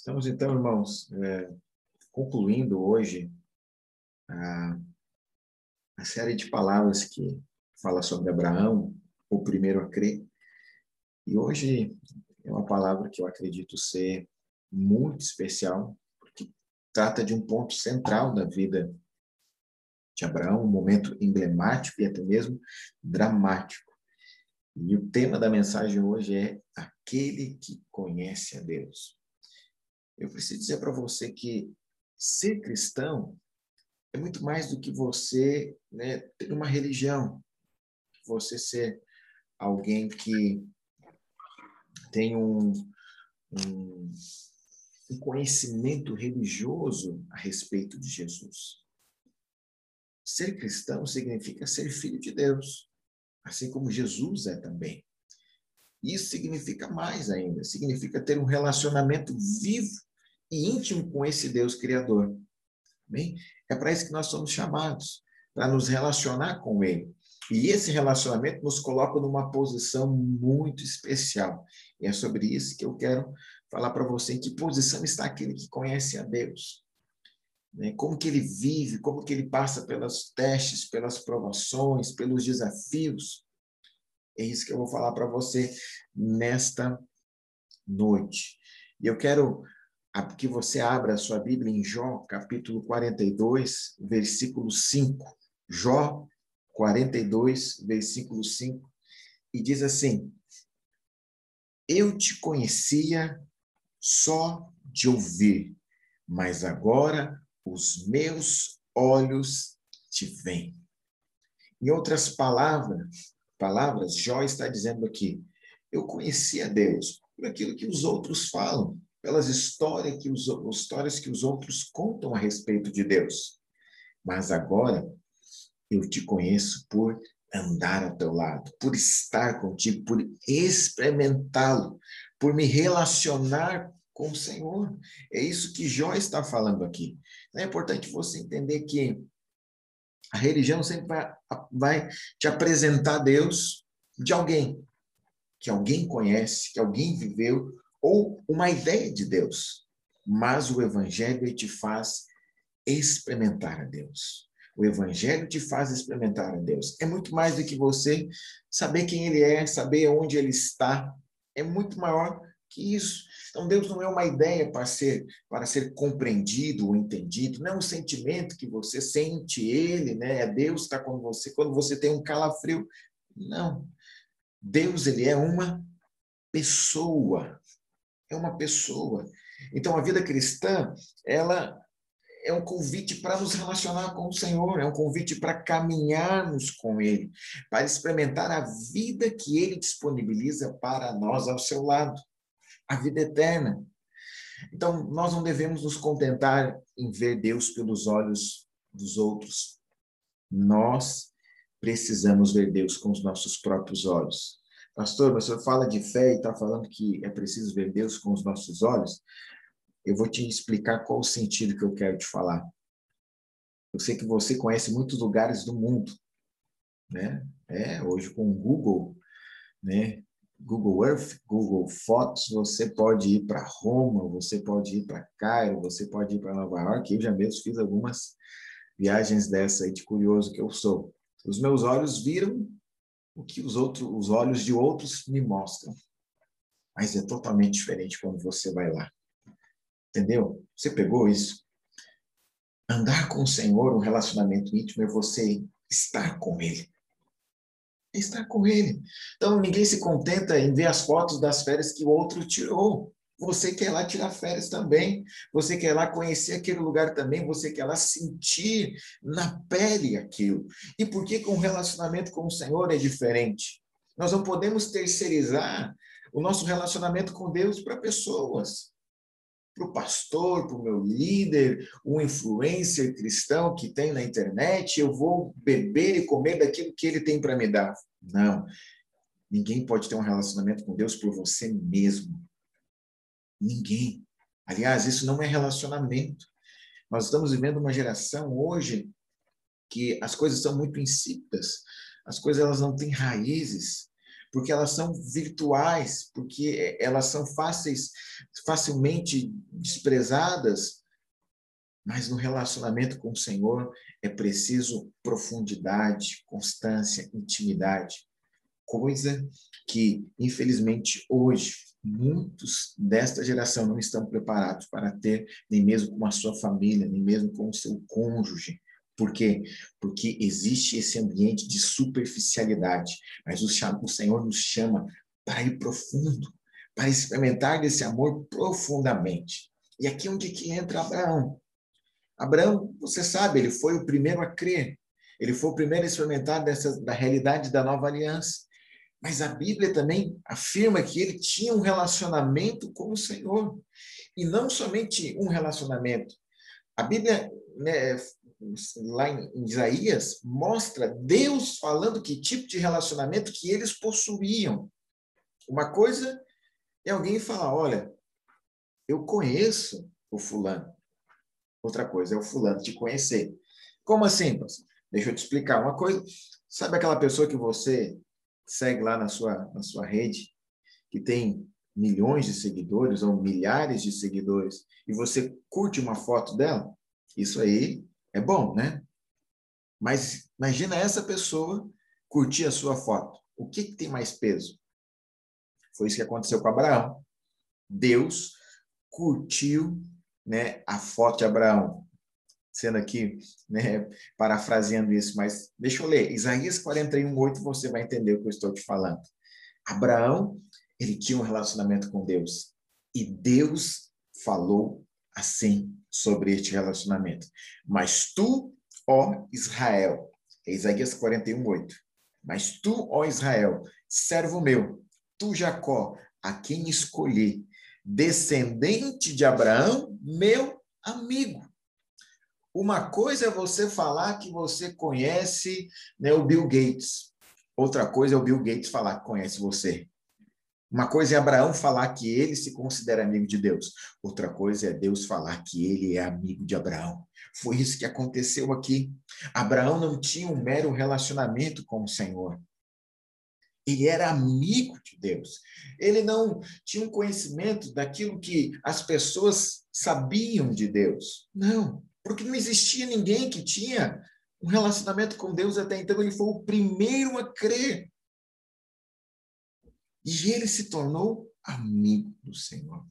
Estamos então, irmãos, é, concluindo hoje a, a, série de palavras que fala sobre Abraão, o primeiro a crer. E hoje é uma palavra que eu acredito ser muito especial, porque trata de um ponto central da vida de Abraão, um momento emblemático e até mesmo dramático. E o tema da mensagem hoje é aquele que conhece a Deus. Eu preciso dizer para você que ser cristão é muito mais do que você né, ter uma religião, você ser alguém que tem um, um, um conhecimento religioso a respeito de Jesus. Ser cristão significa ser filho de Deus, assim como Jesus é também. Isso significa mais ainda, significa ter um relacionamento vivo e íntimo com esse Deus Criador. Bem, é para isso que nós somos chamados, para nos relacionar com Ele. E esse relacionamento nos coloca numa posição muito especial. E é sobre isso que eu quero falar para você. Em que posição está aquele que conhece a Deus? Né? Como que ele vive, como que ele passa pelos testes, pelas provações, pelos desafios. É isso que eu vou falar para você nesta noite. E eu quero que você abra a sua Bíblia em Jó, capítulo 42, versículo 5. Jó 42, versículo 5, e diz assim: Eu te conhecia só de ouvir, mas agora os meus olhos te veem. Em outras palavras, palavras, Jó está dizendo aqui: Eu conhecia Deus por aquilo que os outros falam, pelas histórias que os, histórias que os outros contam a respeito de Deus. Mas agora eu te conheço por andar ao teu lado, por estar contigo, por experimentá-lo, por me relacionar com o Senhor. É isso que Jó está falando aqui. É importante você entender que a religião sempre vai, vai te apresentar Deus de alguém, que alguém conhece, que alguém viveu, ou uma ideia de Deus, mas o Evangelho te faz experimentar a Deus. O Evangelho te faz experimentar a Deus. É muito mais do que você saber quem Ele é, saber onde Ele está. É muito maior que isso. Então, Deus não é uma ideia para ser, para ser compreendido ou entendido, não é um sentimento que você sente Ele, né? É Deus está com você quando você tem um calafrio. Não. Deus, Ele é uma pessoa é uma pessoa. Então, a vida cristã, ela é um convite para nos relacionar com o Senhor, é um convite para caminharmos com Ele, para experimentar a vida que Ele disponibiliza para nós ao seu lado, a vida eterna. Então, nós não devemos nos contentar em ver Deus pelos olhos dos outros. Nós precisamos ver Deus com os nossos próprios olhos. Pastor, mas o senhor fala de fé e está falando que é preciso ver Deus com os nossos olhos. Eu vou te explicar qual o sentido que eu quero te falar. Eu sei que você conhece muitos lugares do mundo, né? É, hoje com o Google, né? Google Earth, Google Fotos, você pode ir para Roma, você pode ir para Cairo, você pode ir para Nova York. Eu já mesmo fiz algumas viagens dessa aí de curioso que eu sou. Os meus olhos viram o que os outros, os olhos de outros me mostram. Mas é totalmente diferente quando você vai lá. Entendeu? Você pegou isso? Andar com o Senhor, um relacionamento íntimo, é você estar com Ele. É estar com Ele. Então, ninguém se contenta em ver as fotos das férias que o outro tirou. Você quer lá tirar férias também, você quer lá conhecer aquele lugar também, você quer lá sentir na pele aquilo. E por que com o relacionamento com o Senhor é diferente? Nós não podemos terceirizar o nosso relacionamento com Deus para pessoas. Para o pastor, para o meu líder, um influencer cristão que tem na internet, eu vou beber e comer daquilo que ele tem para me dar. Não. Ninguém pode ter um relacionamento com Deus por você mesmo. Ninguém. Aliás, isso não é relacionamento. Nós estamos vivendo uma geração hoje que as coisas são muito insípidas, as coisas elas não têm raízes. porque elas são virtuais, porque elas são fáceis, facilmente desprezadas. Mas no relacionamento com o Senhor é preciso profundidade, constância, intimidade. Coisa que, infelizmente, hoje, muitos desta geração não estão preparados para ter, nem mesmo com a sua família, nem mesmo com o seu cônjuge. Por quê? Porque existe esse ambiente de superficialidade, mas o, Senhor nos chama para ir profundo, para experimentar desse amor profundamente. E aqui é onde que entra Abraão. Abraão, você sabe, ele foi o primeiro a crer. Ele foi o primeiro a experimentar dessa, da realidade da nova aliança. Mas a Bíblia também afirma que ele tinha um relacionamento com o Senhor. E não somente um relacionamento. A Bíblia, né, lá em, Isaías, mostra Deus falando que tipo de relacionamento que eles possuíam. Uma coisa é alguém falar: olha, eu conheço o fulano. Outra coisa é o fulano te conhecer. Como assim? Deixa eu te explicar uma coisa. Sabe aquela pessoa que você segue lá na sua, na sua rede, que tem milhões de seguidores ou milhares de seguidores, e você curte uma foto dela, isso aí é bom, né? Mas imagina essa pessoa curtir a sua foto. O que, que tem mais peso? Foi isso que aconteceu com Abraão. Deus curtiu né, a foto de Abraão sendo aqui, né, parafraseando isso, mas deixa eu ler. Isaías 41, 8, você vai entender o que eu estou te falando. Abraão, ele tinha um relacionamento com Deus. E Deus falou assim sobre este relacionamento. Mas tu, ó Israel, é Isaías 41, 8. Mas tu, ó Israel, servo meu, tu Jacó, a quem escolhi, descendente de Abraão, meu amigo. Uma coisa é você falar que você conhece né, o Bill Gates. Outra coisa é o Bill Gates falar que conhece você. Uma coisa é Abraão falar que ele se considera amigo de Deus. Outra coisa é Deus falar que ele é amigo de Abraão. Foi isso que aconteceu aqui. Abraão não tinha um mero relacionamento com o Senhor. Ele era amigo de Deus. Ele não tinha um conhecimento daquilo que as pessoas sabiam de Deus. Não. Porque não existia ninguém que tinha um relacionamento com Deus até então. Ele foi o primeiro a crer. E ele se tornou amigo do Senhor.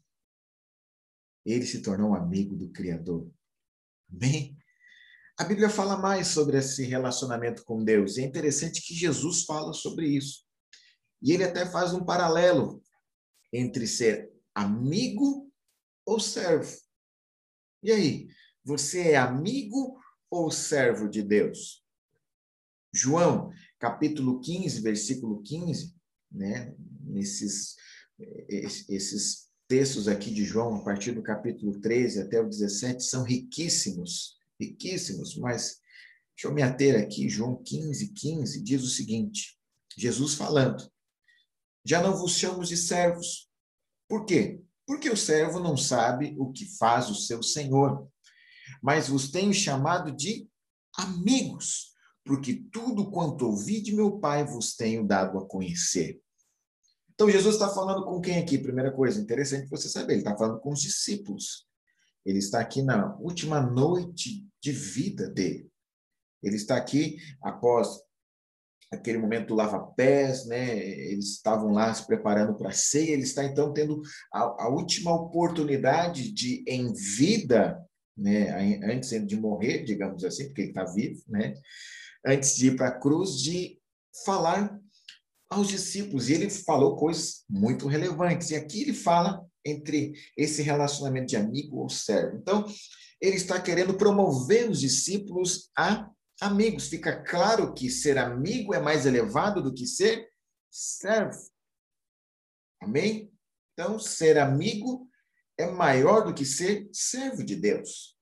Ele se tornou amigo do Criador. Amém? A Bíblia fala mais sobre esse relacionamento com Deus. E é interessante que Jesus fala sobre isso. E ele até faz um paralelo entre ser amigo ou servo. E aí? Você é amigo ou servo de Deus? João, capítulo 15, versículo 15, né? Nesses esses textos aqui de João, a partir do capítulo 13 até o 17, são riquíssimos, riquíssimos, mas deixa eu me ater aqui, João 15, 15, diz o seguinte, Jesus falando, já não vos chamo de servos. Por quê? Porque o servo não sabe o que faz o seu senhor mas vos tenho chamado de amigos, porque tudo quanto ouvi de meu Pai vos tenho dado a conhecer. Então, Jesus está falando com quem aqui? Primeira coisa, interessante você saber, ele está falando com os discípulos. Ele está aqui na última noite de vida dele. Ele está aqui após aquele momento do lava-pés, né? Eles estavam lá se preparando para a ceia. Ele está então tendo a, a última oportunidade de, em vida, né, antes de morrer, digamos assim, porque ele está vivo, né, antes de ir para a cruz, de falar aos discípulos. E ele falou coisas muito relevantes. E aqui ele fala entre esse relacionamento de amigo ou servo. Então, ele está querendo promover os discípulos a amigos. Fica claro que ser amigo é mais elevado do que ser servo. Amém? Então, ser amigo é maior do que ser servo de Deus.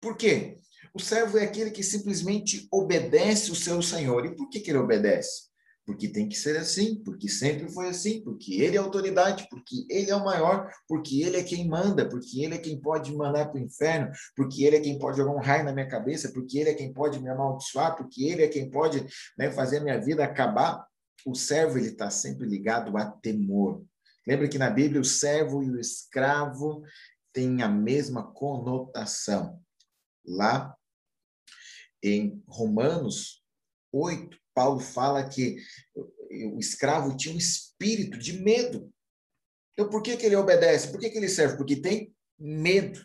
Por quê? O servo é aquele que simplesmente obedece o seu senhor. E por que, que ele obedece? Porque tem que ser assim, porque sempre foi assim, porque ele é autoridade, porque ele é o maior, porque ele é quem manda, porque ele é quem pode me mandar para o inferno, porque ele é quem pode jogar um raio na minha cabeça, porque ele é quem pode me amaldiçoar, porque ele é quem pode né, fazer a minha vida acabar. o servo ele está sempre ligado a temor. Lembra que na Bíblia o servo e o escravo têm a mesma conotação. Lá em Romanos 8, Paulo fala que o escravo tinha um espírito de medo. Então, por que, que ele obedece? Por que, que ele serve? Porque tem medo.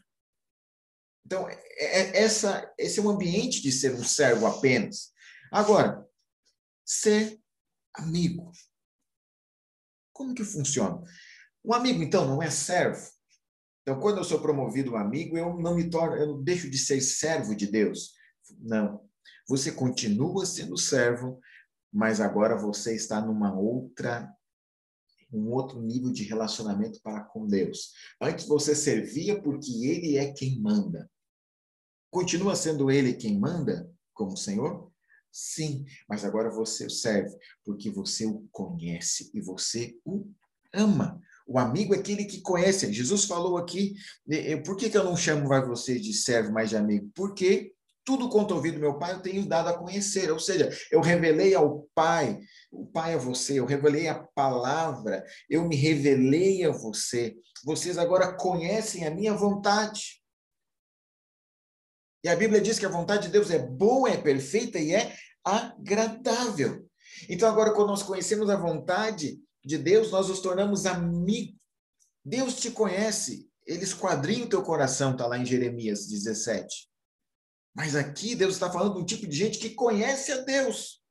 Então, é, é, essa, esse é o ambiente de ser um servo apenas. Agora, ser amigo. Como que funciona? Um amigo, então, não é servo. Então, quando eu sou promovido um amigo, eu não me torno, eu deixo de ser servo de Deus. Não. Você continua sendo servo, mas agora você está numa outra um outro nível de relacionamento para com Deus. Antes você servia porque ele é quem manda. Continua sendo ele quem manda como Senhor? Sim, mas agora você o serve porque você o conhece e você o ama. O amigo é aquele que conhece. Jesus falou aqui, por que, que eu não chamo mais você de servo, mas de amigo? Porque tudo quanto ouvi do meu pai eu tenho dado a conhecer. Ou seja, eu revelei ao Pai, o Pai é você, eu revelei a palavra, eu me revelei a você. Vocês agora conhecem a minha vontade. E a Bíblia diz que a vontade de Deus é boa, é perfeita e é agradável. Então, agora, quando nós conhecemos a vontade de Deus, nós nos tornamos amigos. Deus te conhece, ele esquadrinha o teu coração, está lá em Jeremias 17. Mas aqui Deus está falando de um tipo de gente que conhece a Deus,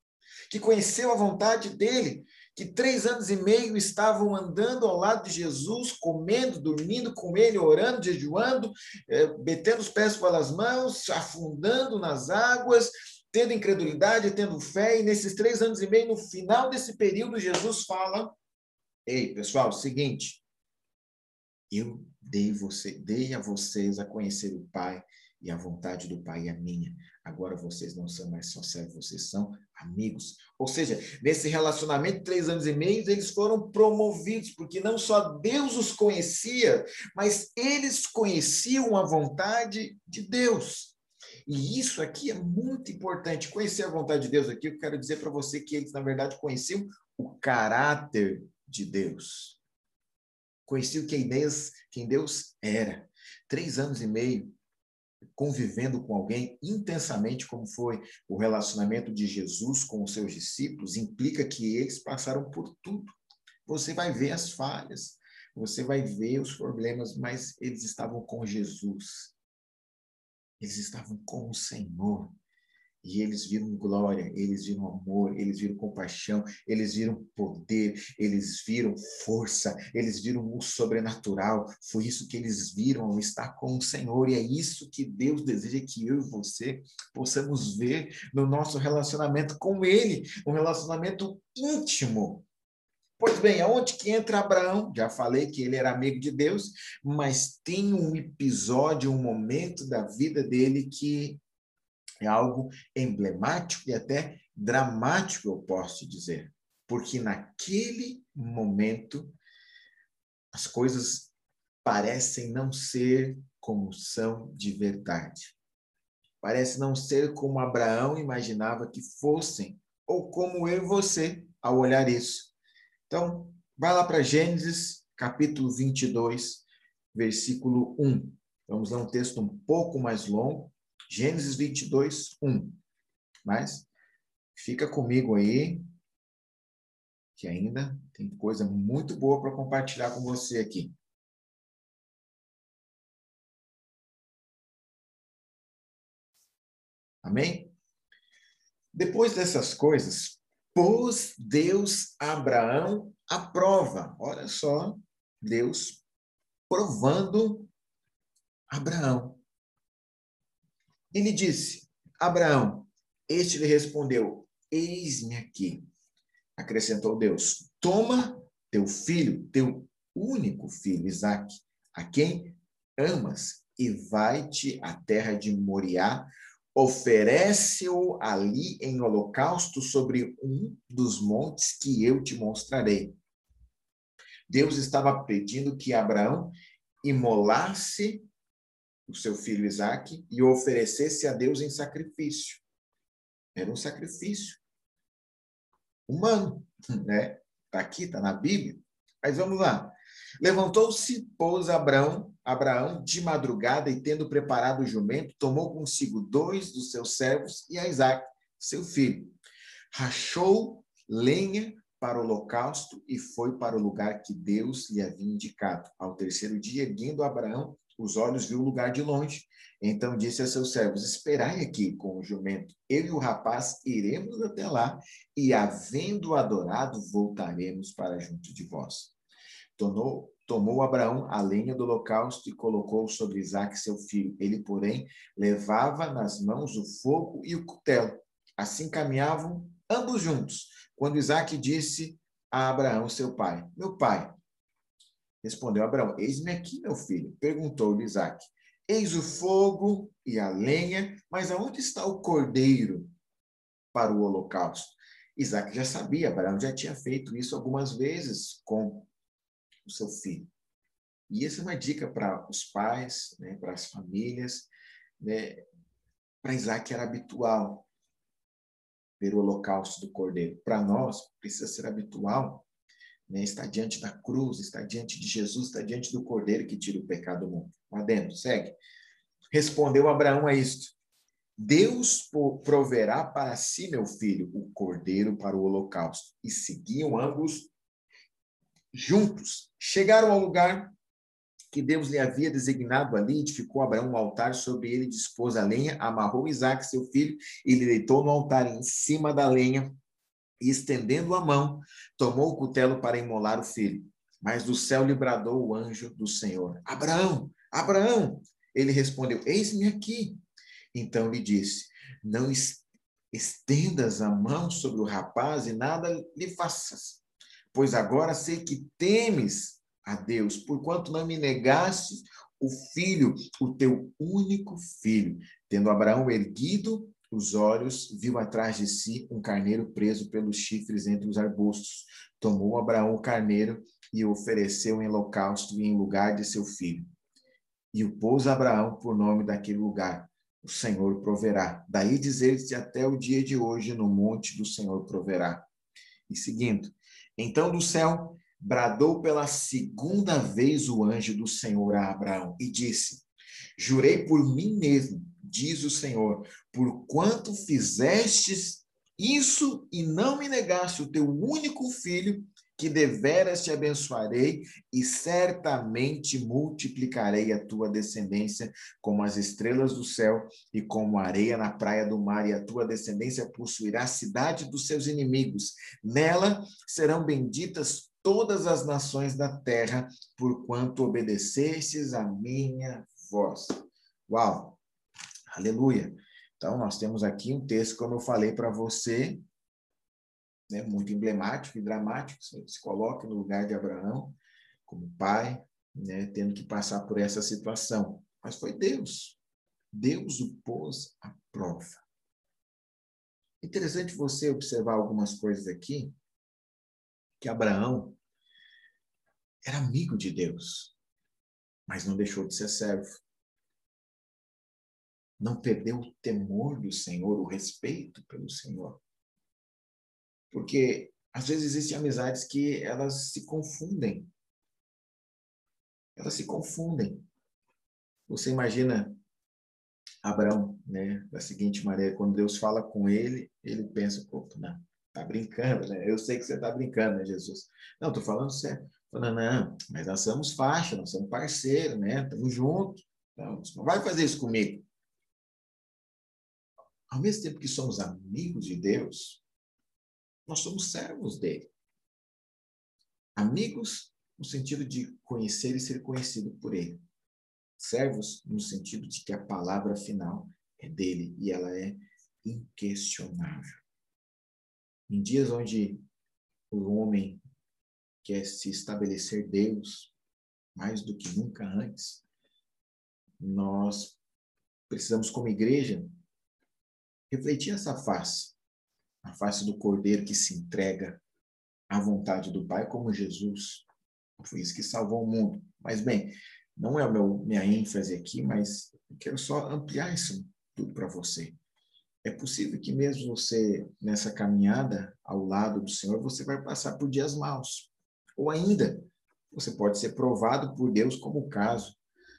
que conheceu a vontade dele, que três anos e meio estavam andando ao lado de Jesus, comendo, dormindo com ele, orando, jejuando, é, metendo os pés pelas mãos, afundando nas águas, tendo incredulidade, tendo fé, e nesses três anos e meio, no final desse período, Jesus fala: Ei, pessoal, seguinte, eu dei, você, dei a vocês a conhecer o Pai e a vontade do Pai é minha. Agora vocês não são mais só servos, vocês são amigos. Ou seja, nesse relacionamento, três anos e meio, eles foram promovidos, porque não só Deus os conhecia, mas eles conheciam a vontade de Deus. E isso aqui é muito importante. Conhecer a vontade de Deus aqui, eu quero dizer para você que eles, na verdade, conheciam o caráter de Deus. Conheciam quem Deus, quem Deus era. Três anos e meio convivendo com alguém intensamente, como foi o relacionamento de Jesus com os seus discípulos, implica que eles passaram por tudo. Você vai ver as falhas, você vai ver os problemas, mas eles estavam com Jesus. Eles estavam com o Senhor. E eles viram glória, eles viram amor, eles viram compaixão, eles viram poder, eles viram força, eles viram o sobrenatural. Foi isso que eles viram ao estar com o Senhor. E é isso que Deus deseja que eu e você possamos ver no nosso relacionamento com Ele, um relacionamento íntimo. Pois bem, aonde que entra Abraão? Já falei que ele era amigo de Deus, mas tem um episódio, um momento da vida dele que é algo emblemático e até dramático, eu posso dizer. Porque naquele momento as coisas parecem não ser como são de verdade. Parece não ser como Abraão imaginava que fossem, ou como eu e você ao olhar isso. Então, vai lá para Gênesis, capítulo 22, versículo 1. Vamos ler um texto um pouco mais longo, Gênesis 22, 1. Mas fica comigo aí, que ainda tem coisa muito boa para compartilhar com você aqui. Amém? Depois dessas coisas, pôs Deus Abraão à prova. Olha só, Deus provando Abraão. Ele disse: Abraão, este lhe respondeu: Eis-me aqui. Acrescentou Deus: Toma teu filho, teu único filho, Isaque, a quem amas, e vai-te à terra de Moriá, oferece-o ali em holocausto sobre um dos montes que eu te mostrarei. Deus estava pedindo que Abraão imolasse o seu filho Isaque e oferecesse a Deus em sacrifício. Era um sacrifício. humano, né? Está aqui, está na Bíblia. Mas vamos lá. Levantou-se, pôs Abraão, Abraão de madrugada e, tendo preparado o jumento, tomou consigo dois dos seus servos e a Isaac, seu filho. Rachou lenha para o holocausto e foi para o lugar que Deus lhe havia indicado. Ao terceiro dia, erguendo Abraão os olhos, viu o lugar de longe. Então disse a seus servos: Esperai aqui com o jumento. Eu e o rapaz iremos até lá e, havendo adorado, voltaremos para junto de vós. Tornou, tomou Abraão a lenha do holocausto e colocou sobre Isaac seu filho. Ele, porém, levava nas mãos o fogo e o cutelo. Assim caminhavam ambos juntos. Quando Isaac disse a Abraão, seu pai: Meu pai. Respondeu Abraão: Eis-me aqui, meu filho. Perguntou-lhe Isaac: Eis o fogo e a lenha, mas aonde está o cordeiro para o holocausto? Isaac já sabia, Abraão já tinha feito isso algumas vezes com o seu filho. E essa é uma dica para os pais, né, para as famílias. Né? Para Isaac era habitual ver o holocausto do cordeiro. Para nós, precisa ser habitual né, estar diante da cruz, estar diante de Jesus, estar diante do cordeiro que tira o pecado do mundo. Lá dentro, segue. Respondeu Abraão a isto: Deus proverá para si, meu filho, o cordeiro para o holocausto. E seguiam ambos juntos. Chegaram ao lugar que Deus lhe havia designado ali, edificou Abraão um altar, sobre ele dispôs a lenha, amarrou Isaac, seu filho, e lhe deitou no altar em cima da lenha, e estendendo a mão, tomou o cutelo para imolar o filho. Mas do céu lhe bradou o anjo do Senhor: Abraão, Abraão! Ele respondeu: Eis-me aqui. Então lhe disse: Não estendas a mão sobre o rapaz e nada lhe faças pois agora sei que temes a Deus, porquanto não me negaste o filho, o teu único filho. Tendo Abraão erguido os olhos, viu atrás de si um carneiro preso pelos chifres entre os arbustos. Tomou Abraão o carneiro e o ofereceu em holocausto em lugar de seu filho. E o pôs Abraão por nome daquele lugar. O Senhor proverá. Daí dizer-se até o dia de hoje, no monte do Senhor proverá. E seguindo, então do céu bradou pela segunda vez o anjo do Senhor a Abraão e disse: Jurei por mim mesmo, diz o Senhor, por quanto fizestes isso e não me negaste o teu único filho, que deveras te abençoarei e certamente multiplicarei a tua descendência como as estrelas do céu e como a areia na praia do mar, e a tua descendência possuirá a cidade dos seus inimigos. Nela serão benditas todas as nações da terra, porquanto obedecestes a minha voz. Uau! Aleluia! Então, nós temos aqui um texto, como eu falei para você, né, muito emblemático e dramático, se coloca no lugar de Abraão como pai, né, tendo que passar por essa situação. Mas foi Deus. Deus o pôs à prova. Interessante você observar algumas coisas aqui, que Abraão era amigo de Deus, mas não deixou de ser servo. Não perdeu o temor do Senhor, o respeito pelo Senhor. Porque às vezes existem amizades que elas se confundem. Elas se confundem. Você imagina Abraão, né, da seguinte maneira, quando Deus fala com ele, ele pensa, pô, não, tá brincando, né? Eu sei que você tá brincando, né, Jesus? Não, tô falando sério. Falando, não, mas nós somos faixa, nós somos parceiros, né? Estamos juntos. Então, não vai fazer isso comigo. Ao mesmo tempo que somos amigos de Deus, nós somos servos dele. Amigos no sentido de conhecer e ser conhecido por ele. Servos no sentido de que a palavra final é dele e ela é inquestionável. Em dias onde o homem quer se estabelecer Deus mais do que nunca antes, nós precisamos, como igreja, refletir essa face a face do Cordeiro que se entrega à vontade do Pai, como Jesus. Foi isso que salvou o mundo. Mas, bem, não é meu minha ênfase aqui, mas eu quero só ampliar isso tudo para você. é possível que mesmo você, nessa caminhada ao lado do Senhor, você vai passar por dias maus. Ou ainda, você pode ser provado por Deus, como o caso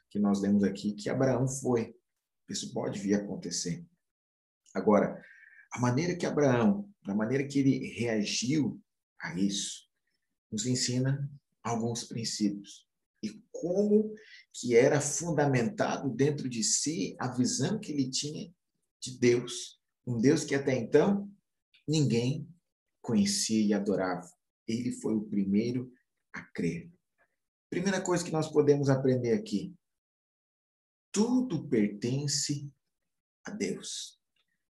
que nós lemos aqui, que Abraão foi. Isso pode vir a acontecer. Agora, a maneira que Abraão, a maneira que ele reagiu a isso, nos ensina alguns princípios e como que era fundamentado dentro de si a visão que ele tinha de Deus, um Deus que até então ninguém conhecia e adorava. Ele foi o primeiro a crer. Primeira coisa que nós podemos aprender aqui: tudo pertence a Deus.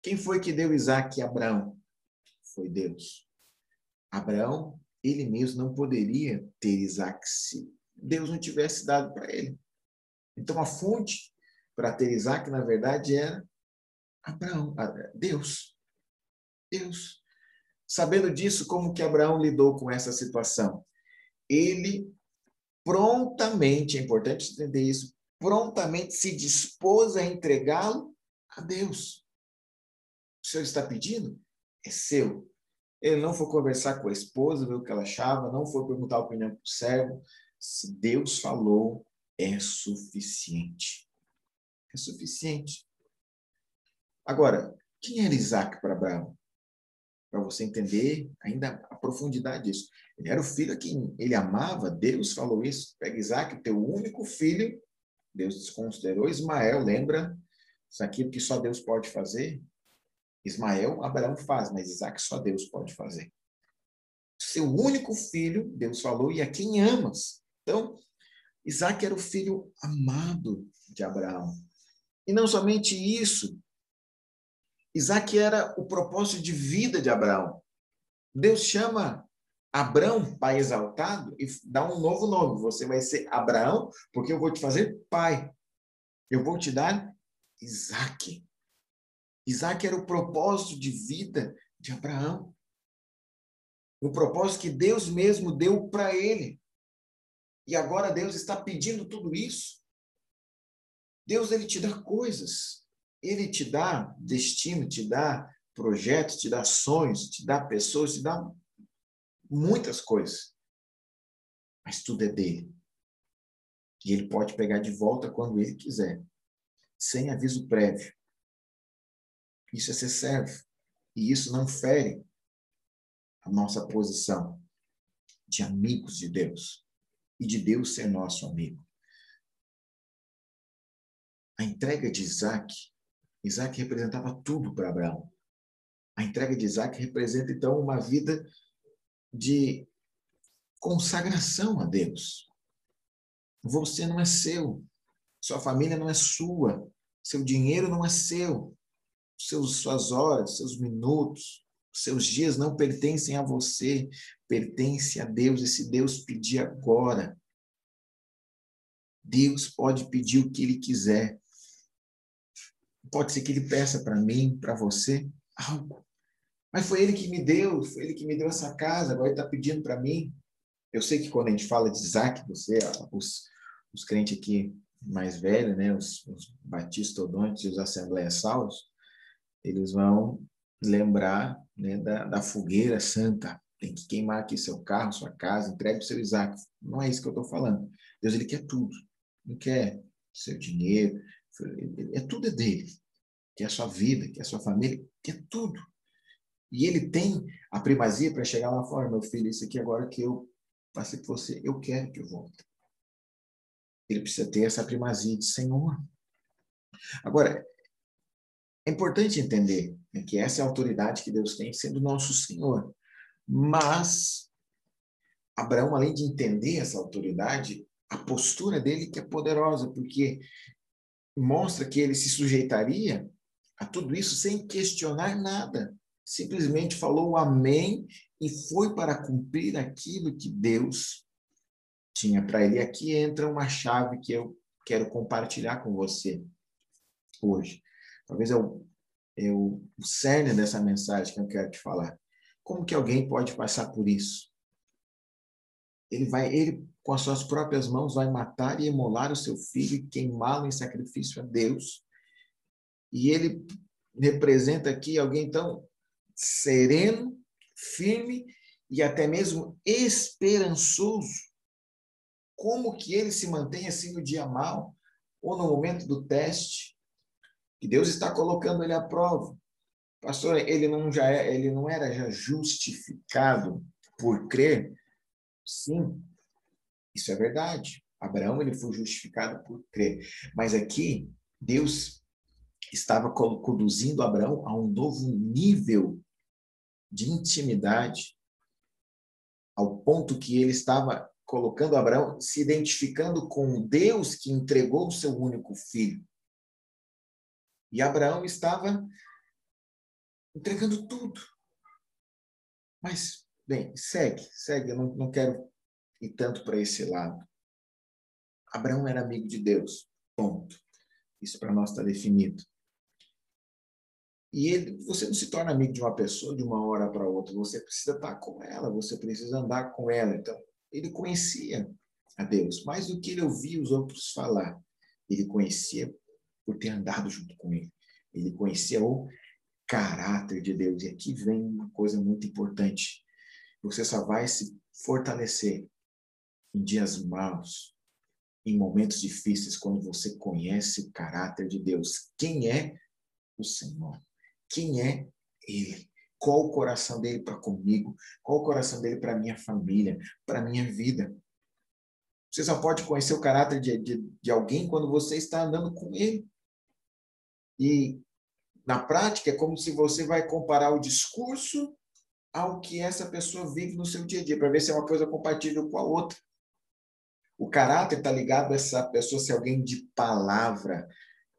Quem foi que deu Isaac e Abraão? Foi Deus. Abraão, ele mesmo não poderia ter Isaac se Deus não tivesse dado para ele. Então, a fonte para ter Isaac, na verdade, era Abraão, Deus. Deus. Sabendo disso, como que Abraão lidou com essa situação? Ele prontamente, é importante entender isso, prontamente se dispôs a entregá-lo a Deus. O Senhor está pedindo? É seu. Ele não foi conversar com a esposa, ver o que ela achava, não foi perguntar a opinião para o servo, se Deus falou, é suficiente. É suficiente. Agora, quem era Isaac para Abraão? Para você entender ainda a profundidade disso. Ele era o filho a quem ele amava, Deus falou isso. Pega Isaac, teu único filho, Deus desconsiderou Ismael, lembra? Isso aqui que só Deus pode fazer. Ismael, Abraão faz, mas Isaac só Deus pode fazer. Seu único filho, Deus falou, e a quem amas. Então, Isaac era o filho amado de Abraão. E não somente isso, Isaac era o propósito de vida de Abraão. Deus chama Abraão, pai exaltado, e dá um novo nome. Você vai ser Abraão, porque eu vou te fazer pai. Eu vou te dar Isaac. Isaac era o propósito de vida de Abraão. O propósito que Deus mesmo deu para ele. E agora Deus está pedindo tudo isso. Deus ele te dá coisas. Ele te dá destino, te dá projetos, te dá sonhos, te dá pessoas, te dá muitas coisas. Mas tudo é dele. E ele pode pegar de volta quando ele quiser, sem aviso prévio. Isso é ser servo. E isso não fere a nossa posição de amigos de Deus e de Deus ser nosso amigo. A entrega de Isaac, Isaac representava tudo para Abraão. A entrega de Isaac representa, então, uma vida de consagração a Deus. Você não é seu, sua família não é sua, seu dinheiro não é seu, seus, suas horas, seus minutos, seus dias não pertencem a você, pertence a Deus. E se Deus pedir agora, Deus pode pedir o que Ele quiser. Pode ser que Ele peça para mim, para você, algo. Mas foi Ele que me deu, foi Ele que me deu essa casa, agora Ele está pedindo para mim. Eu sei que quando a gente fala de Isaac, você, os, os crentes aqui mais velhos, né, os, os batistas odontes e os assembleias salvos, eles vão lembrar né, da, da fogueira santa. Tem que queimar aqui seu carro, sua casa, entregue o seu Isaac. Não é isso que eu estou falando. Deus ele quer tudo. Não quer seu dinheiro. É tudo é dele. Quer a sua vida, quer a sua família, quer tudo. E ele tem a primazia para chegar lá fora, meu filho, isso aqui agora que eu passei por você, eu quero que eu volte. Ele precisa ter essa primazia de Senhor. Agora, é importante entender né, que essa é a autoridade que Deus tem sendo nosso Senhor. Mas Abraão, além de entender essa autoridade, a postura dele que é poderosa, porque mostra que ele se sujeitaria a tudo isso sem questionar nada. Simplesmente falou amém e foi para cumprir aquilo que Deus tinha para ele. Aqui entra uma chave que eu quero compartilhar com você hoje talvez é o, é o, cerne dessa mensagem que eu quero te falar. Como que alguém pode passar por isso? Ele vai, ele com as suas próprias mãos vai matar e emolar o seu filho e queimá-lo em sacrifício a Deus. E ele representa aqui alguém tão sereno, firme e até mesmo esperançoso. Como que ele se mantém assim no dia mal ou no momento do teste? Que Deus está colocando ele à prova. Pastor, ele não já é, ele não era já justificado por crer? Sim. Isso é verdade. Abraão ele foi justificado por crer. Mas aqui Deus estava conduzindo Abraão a um novo nível de intimidade, ao ponto que ele estava colocando Abraão se identificando com Deus que entregou o seu único filho. E Abraão estava entregando tudo. Mas, bem, segue, segue, eu não, não quero ir tanto para esse lado. Abraão era amigo de Deus, ponto. Isso para nós está definido. E ele, você não se torna amigo de uma pessoa de uma hora para outra, você precisa estar com ela, você precisa andar com ela. Então, ele conhecia a Deus, mais do que ele ouvia os outros falar. Ele conhecia por ter andado junto com ele. Ele conhecia o caráter de Deus. E aqui vem uma coisa muito importante. Você só vai se fortalecer em dias maus, em momentos difíceis, quando você conhece o caráter de Deus. Quem é o Senhor? Quem é Ele? Qual o coração dele para comigo? Qual o coração dele para minha família, para minha vida? Você só pode conhecer o caráter de, de, de alguém quando você está andando com ele. E na prática, é como se você vai comparar o discurso ao que essa pessoa vive no seu dia a dia, para ver se é uma coisa compatível com a outra. O caráter está ligado a essa pessoa ser alguém de palavra,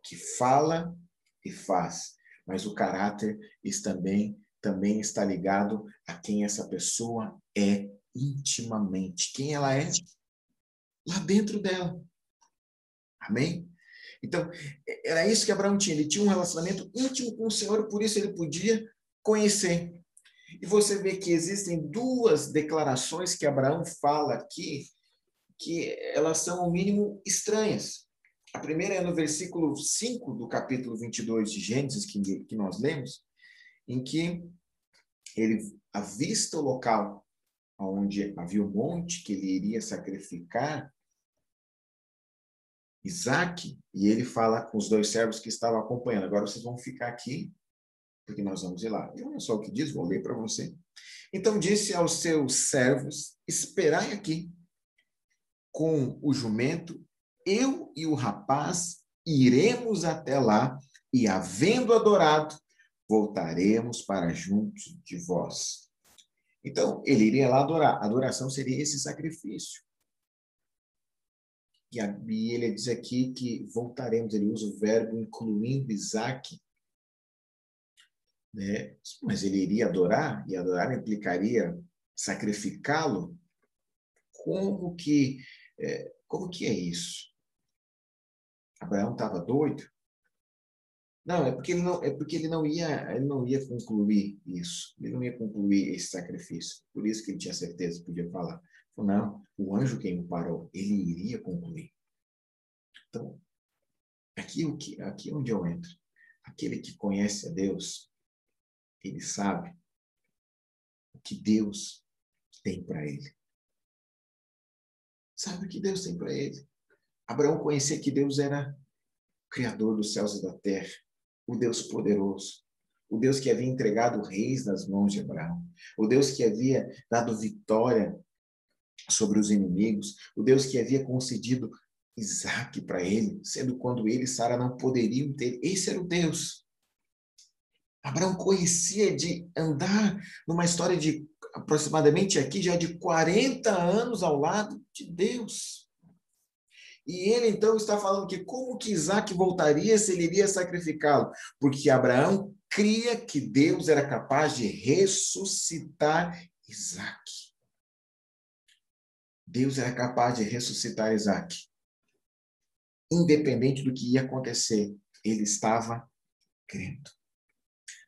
que fala e faz. Mas o caráter também, também está ligado a quem essa pessoa é intimamente. Quem ela é lá dentro dela. Amém? Então, era isso que Abraão tinha. Ele tinha um relacionamento íntimo com o Senhor, por isso ele podia conhecer. E você vê que existem duas declarações que Abraão fala aqui, que elas são, no mínimo, estranhas. A primeira é no versículo 5 do capítulo 22 de Gênesis, que, que nós lemos, em que ele avista o local onde havia o monte que ele iria sacrificar Isaac, e ele fala com os dois servos que estavam acompanhando. Agora vocês vão ficar aqui, porque nós vamos ir lá. E olha só o que diz, vou ler para você. Então disse aos seus servos: Esperai aqui com o jumento, eu e o rapaz iremos até lá, e havendo adorado, voltaremos para junto de vós. Então, ele iria lá adorar. A adoração seria esse sacrifício. E, a, e ele diz aqui que voltaremos, ele usa o verbo incluindo Isaac. Né? Mas ele iria adorar, e adorar implicaria sacrificá-lo? Como que, é, como que é isso? Abraão estava doido? Não, é porque ele não, é porque ele não ia, ele não ia concluir isso. Ele não ia concluir esse sacrifício. Por isso que ele tinha certeza, podia falar. Não, o anjo quem o parou, ele iria concluir. Então, aqui o que, aqui onde eu entro, aquele que conhece a Deus, ele sabe o que Deus tem para ele. Sabe o que Deus tem para ele? Abraão conhecia que Deus era criador dos céus e da terra, o Deus poderoso, o Deus que havia entregado reis nas mãos de Abraão, o Deus que havia dado vitória sobre os inimigos, o Deus que havia concedido Isaac para ele, sendo quando ele e Sara não poderiam ter. Esse era o Deus. Abraão conhecia de andar numa história de aproximadamente aqui já de 40 anos ao lado de Deus. E ele então está falando que como que Isaac voltaria se ele iria sacrificá-lo? Porque Abraão cria que Deus era capaz de ressuscitar Isaac. Deus era capaz de ressuscitar Isaac. Independente do que ia acontecer, ele estava crendo.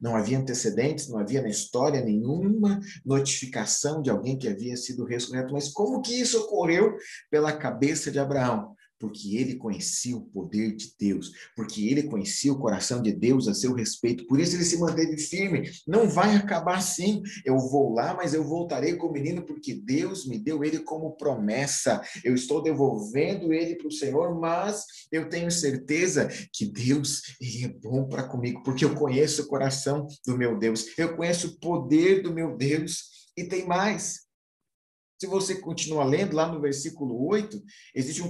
Não havia antecedentes, não havia na história nenhuma notificação de alguém que havia sido ressurreto. Mas como que isso ocorreu pela cabeça de Abraão? Porque ele conhecia o poder de Deus, porque ele conhecia o coração de Deus a seu respeito, por isso ele se manteve firme. Não vai acabar assim. Eu vou lá, mas eu voltarei com o menino, porque Deus me deu ele como promessa. Eu estou devolvendo ele para o Senhor, mas eu tenho certeza que Deus ele é bom para comigo, porque eu conheço o coração do meu Deus, eu conheço o poder do meu Deus. E tem mais. Se você continua lendo lá no versículo 8, existe um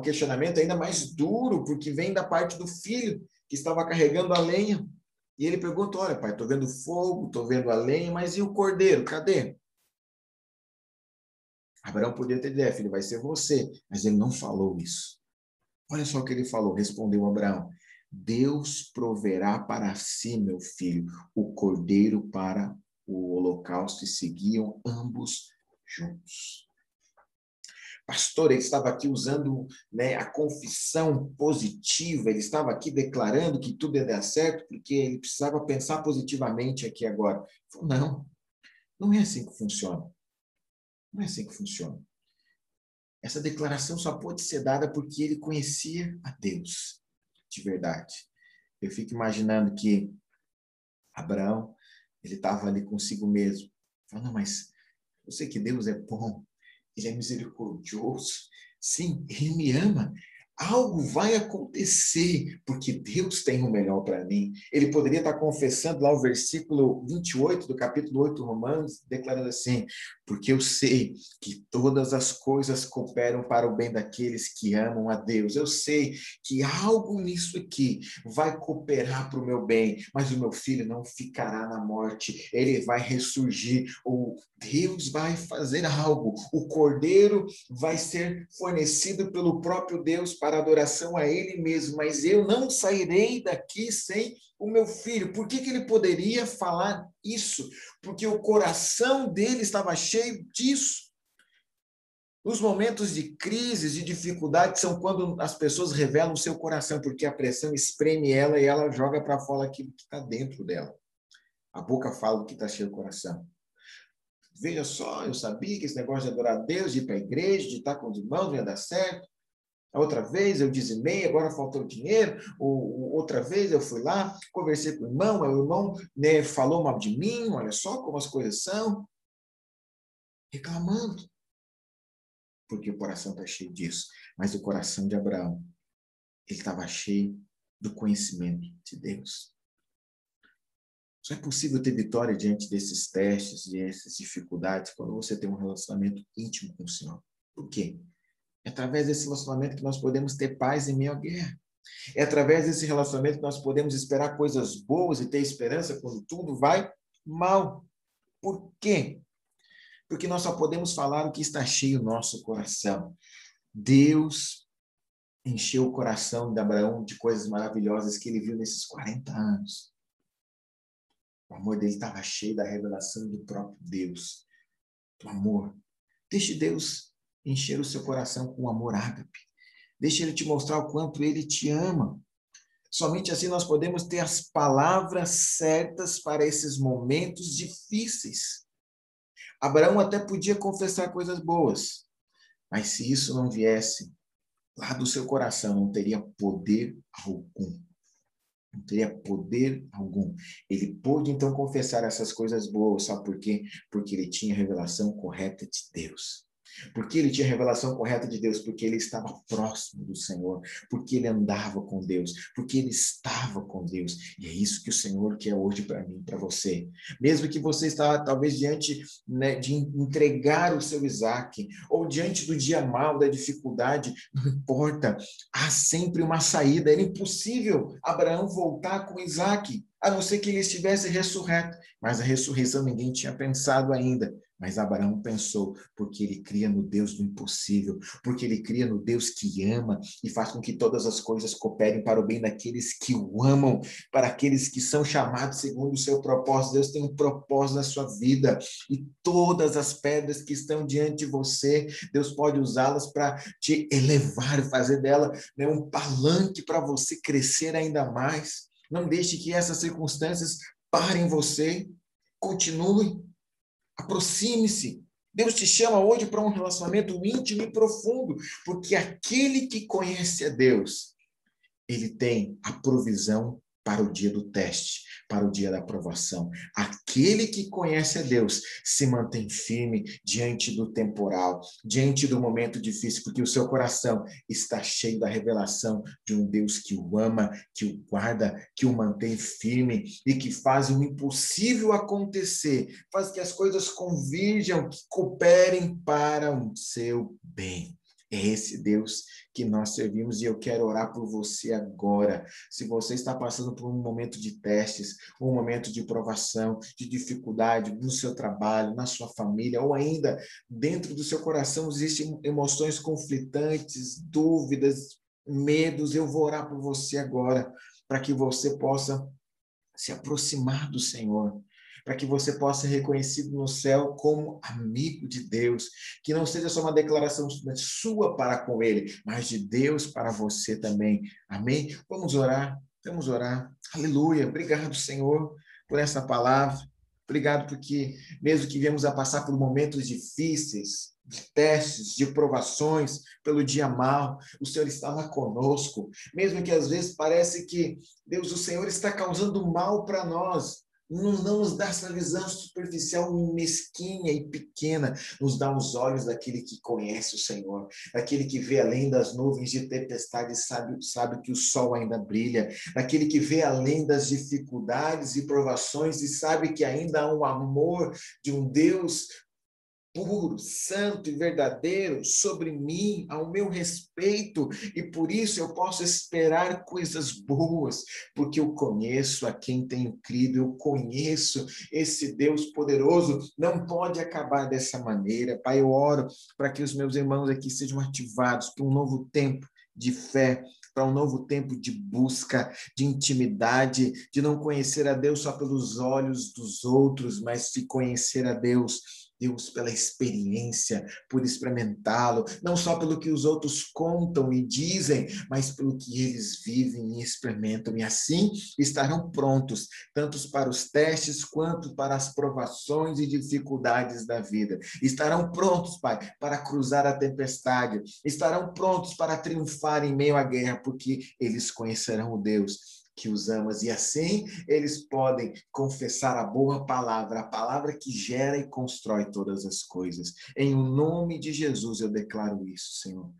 questionamento ainda mais duro, porque vem da parte do filho que estava carregando a lenha. E ele pergunta: Olha, pai, estou vendo fogo, estou vendo a lenha, mas e o cordeiro? Cadê? Abraão podia ter dito: Filho, vai ser você. Mas ele não falou isso. Olha só o que ele falou: respondeu Abraão: Deus proverá para si, meu filho, o cordeiro para o holocausto, e seguiam ambos juntos. Pastor, ele estava aqui usando né, a confissão positiva, ele estava aqui declarando que tudo ia dar certo, porque ele precisava pensar positivamente aqui agora. Não, não é assim que funciona. Não é assim que funciona. Essa declaração só pode ser dada porque ele conhecia a Deus, de verdade. Eu fico imaginando que Abraão, ele estava ali consigo mesmo. Falando, mas eu sei que Deus é bom, Ele é misericordioso. Sim, Ele me ama algo vai acontecer, porque Deus tem o melhor para mim. Ele poderia estar confessando lá o versículo 28 do capítulo 8 Romanos, declarando assim: porque eu sei que todas as coisas cooperam para o bem daqueles que amam a Deus. Eu sei que algo nisso aqui vai cooperar para o meu bem, mas o meu filho não ficará na morte, ele vai ressurgir. O Deus vai fazer algo, o cordeiro vai ser fornecido pelo próprio Deus para para adoração a Ele mesmo, mas eu não sairei daqui sem o meu filho. Por que, que ele poderia falar isso? Porque o coração dele estava cheio disso. Os momentos de crise, de dificuldade, são quando as pessoas revelam o seu coração, porque a pressão espreme ela e ela joga para fora aquilo que está dentro dela. A boca fala o que está cheio do coração. Veja só, eu sabia que esse negócio de adorar a Deus, de ir para a igreja, de estar com os irmãos, não ia dar certo. Outra vez eu dizimei, agora faltou dinheiro. Ou, outra vez eu fui lá, conversei com o irmão, o irmão né, falou mal de mim, olha só como as coisas são. Reclamando. Porque o coração está cheio disso. Mas o coração de Abraão, ele estava cheio do conhecimento de Deus. Só é possível ter vitória diante desses testes, dessas dificuldades, quando você tem um relacionamento íntimo com o Senhor. Por quê? É através desse relacionamento que nós podemos ter paz em meio à guerra. É através desse relacionamento que nós podemos esperar coisas boas e ter esperança quando tudo vai mal. Por quê? Porque nós só podemos falar o que está cheio no nosso coração. Deus encheu o coração de Abraão de coisas maravilhosas que ele viu nesses 40 anos. O amor dele estava cheio da revelação do próprio Deus, do amor. Deixe Deus encher o seu coração com amor ágape. Deixa ele te mostrar o quanto ele te ama. Somente assim nós podemos ter as palavras certas para esses momentos difíceis. Abraão até podia confessar coisas boas, mas se isso não viesse lá do seu coração, não teria poder algum. Não teria poder algum. Ele pôde então confessar essas coisas boas, sabe por quê? Porque ele tinha a revelação correta de Deus. Porque ele tinha a revelação correta de Deus, porque ele estava próximo do Senhor, porque ele andava com Deus, porque ele estava com Deus. E é isso que o Senhor quer hoje para mim, para você. Mesmo que você está talvez diante né, de entregar o seu Isaac, ou diante do dia mal, da dificuldade, não importa, há sempre uma saída. Era impossível Abraão voltar com Isaac, a não ser que ele estivesse ressurreto. Mas a ressurreição ninguém tinha pensado ainda. Mas Abraão pensou, porque ele cria no Deus do impossível, porque ele cria no Deus que ama e faz com que todas as coisas cooperem para o bem daqueles que o amam, para aqueles que são chamados segundo o seu propósito. Deus tem um propósito na sua vida e todas as pedras que estão diante de você, Deus pode usá-las para te elevar, fazer dela né, um palanque para você crescer ainda mais. Não deixe que essas circunstâncias parem você. Continue Aproxime-se. Deus te chama hoje para um relacionamento íntimo e profundo, porque aquele que conhece a Deus, ele tem a provisão para o dia do teste, para o dia da aprovação. Aquele que conhece a Deus se mantém firme diante do temporal, diante do momento difícil, porque o seu coração está cheio da revelação de um Deus que o ama, que o guarda, que o mantém firme e que faz o impossível acontecer, faz que as coisas convirjam, que cooperem para o seu bem. É esse Deus que nós servimos e eu quero orar por você agora. Se você está passando por um momento de testes, um momento de provação, de dificuldade no seu trabalho, na sua família, ou ainda dentro do seu coração existem emoções conflitantes, dúvidas, medos, eu vou orar por você agora para que você possa se aproximar do Senhor para que você possa ser reconhecido no céu como amigo de Deus, que não seja só uma declaração sua para com Ele, mas de Deus para você também. Amém? Vamos orar, vamos orar. Aleluia. Obrigado, Senhor, por essa palavra. Obrigado porque, mesmo que viemos a passar por momentos difíceis, de testes, de provações, pelo dia mal, o Senhor estava conosco. Mesmo que às vezes parece que, Deus, o Senhor está causando mal para nós, não, não nos dá essa visão superficial mesquinha e pequena, nos dá os olhos daquele que conhece o Senhor, daquele que vê além das nuvens de tempestade sabe, sabe que o sol ainda brilha, daquele que vê além das dificuldades e provações e sabe que ainda há um amor de um Deus puro, santo e verdadeiro sobre mim, ao meu respeito, e por isso eu posso esperar coisas boas, porque eu conheço a quem tenho crido, eu conheço esse Deus poderoso, não pode acabar dessa maneira. Pai, eu oro para que os meus irmãos aqui sejam ativados para um novo tempo de fé, para um novo tempo de busca, de intimidade, de não conhecer a Deus só pelos olhos dos outros, mas de conhecer a Deus Deus, pela experiência, por experimentá-lo, não só pelo que os outros contam e dizem, mas pelo que eles vivem e experimentam. E assim estarão prontos, tanto para os testes quanto para as provações e dificuldades da vida. Estarão prontos, Pai, para cruzar a tempestade. Estarão prontos para triunfar em meio à guerra, porque eles conhecerão o Deus que os amas, e assim eles podem confessar a boa palavra, a palavra que gera e constrói todas as coisas. Em o nome de Jesus eu declaro isso, Senhor.